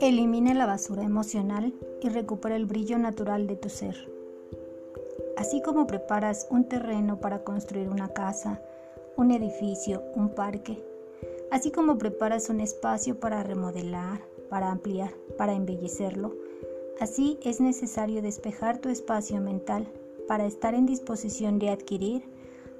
Elimina la basura emocional y recupera el brillo natural de tu ser. Así como preparas un terreno para construir una casa, un edificio, un parque, así como preparas un espacio para remodelar, para ampliar, para embellecerlo, así es necesario despejar tu espacio mental para estar en disposición de adquirir,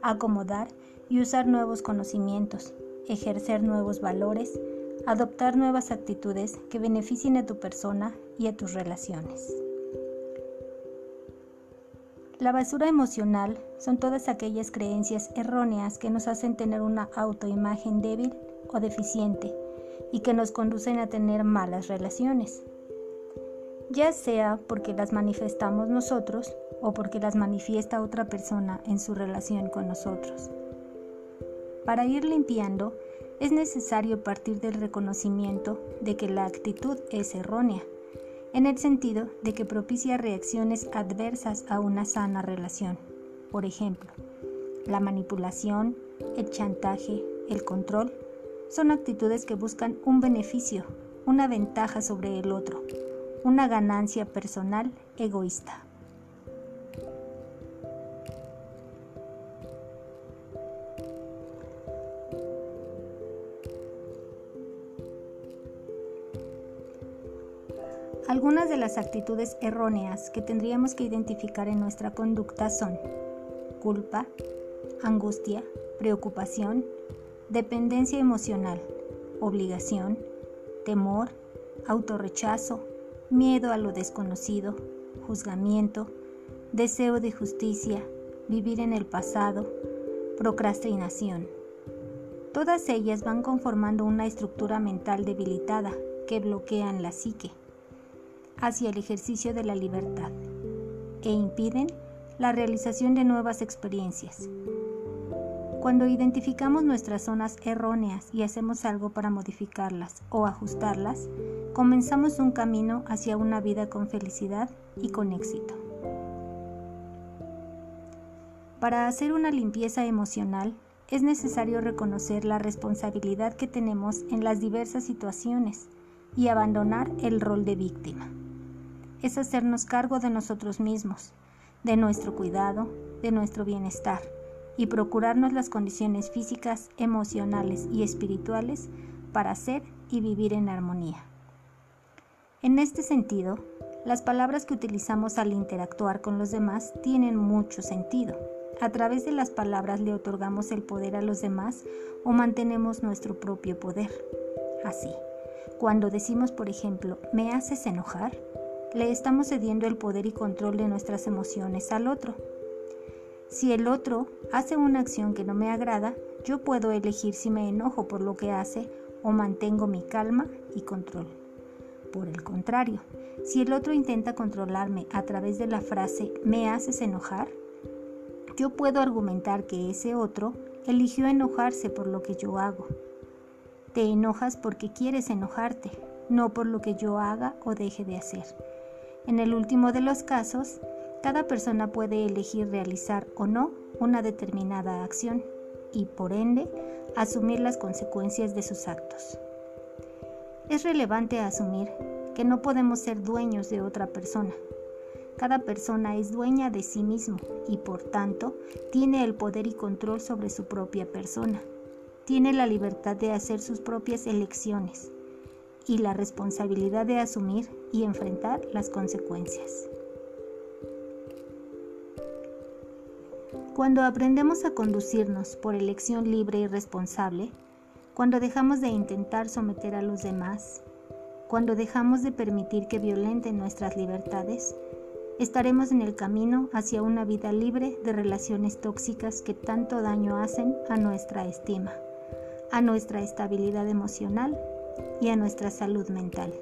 acomodar y usar nuevos conocimientos, ejercer nuevos valores, adoptar nuevas actitudes que beneficien a tu persona y a tus relaciones. La basura emocional son todas aquellas creencias erróneas que nos hacen tener una autoimagen débil o deficiente y que nos conducen a tener malas relaciones, ya sea porque las manifestamos nosotros o porque las manifiesta otra persona en su relación con nosotros. Para ir limpiando, es necesario partir del reconocimiento de que la actitud es errónea, en el sentido de que propicia reacciones adversas a una sana relación. Por ejemplo, la manipulación, el chantaje, el control, son actitudes que buscan un beneficio, una ventaja sobre el otro, una ganancia personal egoísta. Algunas de las actitudes erróneas que tendríamos que identificar en nuestra conducta son culpa, angustia, preocupación, dependencia emocional, obligación, temor, autorrechazo, miedo a lo desconocido, juzgamiento, deseo de justicia, vivir en el pasado, procrastinación. Todas ellas van conformando una estructura mental debilitada que bloquean la psique hacia el ejercicio de la libertad e impiden la realización de nuevas experiencias. Cuando identificamos nuestras zonas erróneas y hacemos algo para modificarlas o ajustarlas, comenzamos un camino hacia una vida con felicidad y con éxito. Para hacer una limpieza emocional es necesario reconocer la responsabilidad que tenemos en las diversas situaciones y abandonar el rol de víctima es hacernos cargo de nosotros mismos, de nuestro cuidado, de nuestro bienestar y procurarnos las condiciones físicas, emocionales y espirituales para ser y vivir en armonía. En este sentido, las palabras que utilizamos al interactuar con los demás tienen mucho sentido. A través de las palabras le otorgamos el poder a los demás o mantenemos nuestro propio poder. Así, cuando decimos, por ejemplo, me haces enojar, le estamos cediendo el poder y control de nuestras emociones al otro. Si el otro hace una acción que no me agrada, yo puedo elegir si me enojo por lo que hace o mantengo mi calma y control. Por el contrario, si el otro intenta controlarme a través de la frase me haces enojar, yo puedo argumentar que ese otro eligió enojarse por lo que yo hago. Te enojas porque quieres enojarte, no por lo que yo haga o deje de hacer. En el último de los casos, cada persona puede elegir realizar o no una determinada acción y, por ende, asumir las consecuencias de sus actos. Es relevante asumir que no podemos ser dueños de otra persona. Cada persona es dueña de sí mismo y, por tanto, tiene el poder y control sobre su propia persona. Tiene la libertad de hacer sus propias elecciones y la responsabilidad de asumir y enfrentar las consecuencias. Cuando aprendemos a conducirnos por elección libre y responsable, cuando dejamos de intentar someter a los demás, cuando dejamos de permitir que violenten nuestras libertades, estaremos en el camino hacia una vida libre de relaciones tóxicas que tanto daño hacen a nuestra estima, a nuestra estabilidad emocional y a nuestra salud mental.